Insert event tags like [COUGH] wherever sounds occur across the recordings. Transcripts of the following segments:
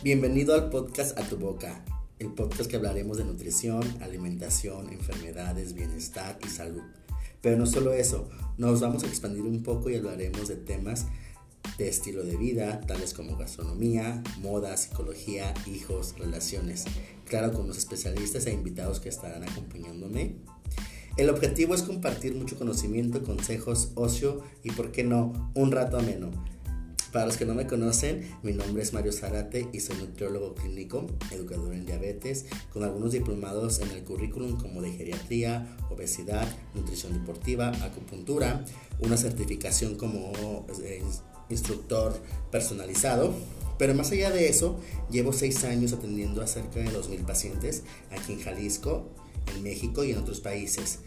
Bienvenido al podcast A Tu Boca, el podcast que hablaremos de nutrición, alimentación, enfermedades, bienestar y salud. Pero no solo eso, nos vamos a expandir un poco y hablaremos de temas de estilo de vida, tales como gastronomía, moda, psicología, hijos, relaciones. Claro, con los especialistas e invitados que estarán acompañándome. El objetivo es compartir mucho conocimiento, consejos, ocio y, por qué no, un rato ameno para los que no me conocen, mi nombre es Mario Zarate y soy nutriólogo clínico, educador en diabetes, con algunos diplomados en el currículum como de geriatría, obesidad, nutrición deportiva, acupuntura, una certificación como eh, instructor personalizado. Pero más allá de eso, llevo seis años atendiendo a cerca de 2.000 pacientes aquí en Jalisco, en México y en otros países.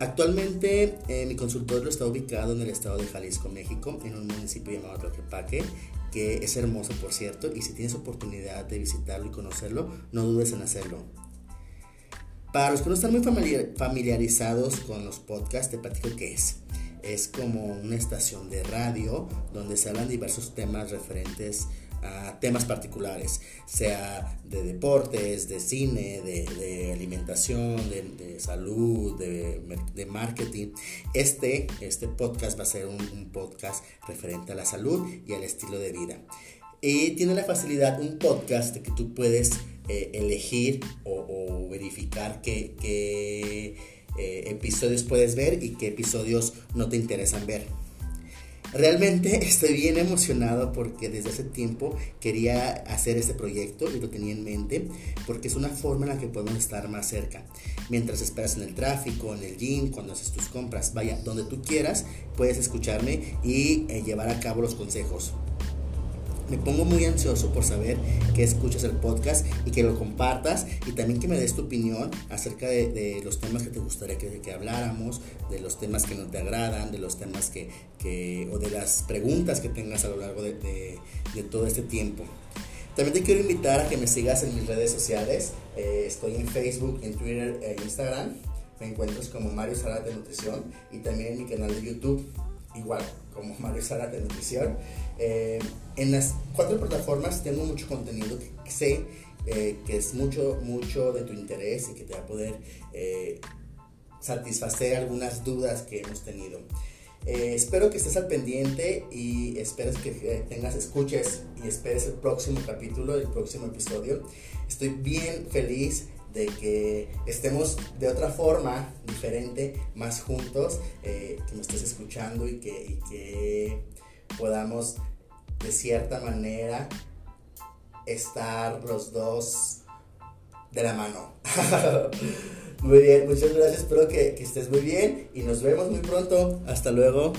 Actualmente eh, mi consultorio está ubicado en el estado de Jalisco, México, en un municipio llamado Tlaquepaque, que es hermoso por cierto, y si tienes oportunidad de visitarlo y conocerlo, no dudes en hacerlo. Para los que no están muy familiarizados con los podcasts, te platico qué es. Es como una estación de radio donde se hablan diversos temas referentes a temas particulares, sea de deportes, de cine, de, alimentación, de, salud, de, marketing. Este, este podcast va a ser un, podcast referente a la salud y al estilo de vida. Y tiene la facilidad, un podcast de que tú puedes eh, elegir o, verificar qué, qué eh, episodios puedes ver y qué episodios no te interesan ver. Realmente [LAUGHS] estoy bien emocionado porque desde hace tiempo quería hacer este proyecto y lo tenía en mente porque es una forma en la que podemos estar más cerca. Mientras esperas en el tráfico, en el gym, cuando haces tus compras, vaya, donde tú quieras, puedes escucharme y eh, llevar a cabo los consejos me pongo muy ansioso por saber que escuchas el podcast y que lo compartas y también que me des tu opinión acerca de, los temas que te gustaría que, habláramos, de los temas que no te agradan, de los temas que, o de las preguntas que tengas a lo largo de, de, todo este tiempo. También te quiero invitar a que me sigas en mis redes sociales. Eh, estoy en Facebook, en Twitter e Instagram. Me encuentras como Mario Zarate Nutrición y también en mi canal de YouTube, igual como [LAUGHS] Mario Zarate Nutrición. Eh, en las cuatro plataformas tengo mucho contenido que sé eh, que es mucho, mucho de tu interés y que te va a poder eh, satisfacer algunas dudas que hemos tenido. espero que estés al pendiente y esperes que tengas, escuches y esperes el próximo capítulo, el próximo episodio. Estoy bien feliz de que estemos de otra forma, diferente, más juntos, que me estés escuchando y que, podamos de cierta manera estar los dos de la mano. [LAUGHS] muy bien, muchas gracias, espero que estés muy bien y nos vemos muy pronto. Hasta luego.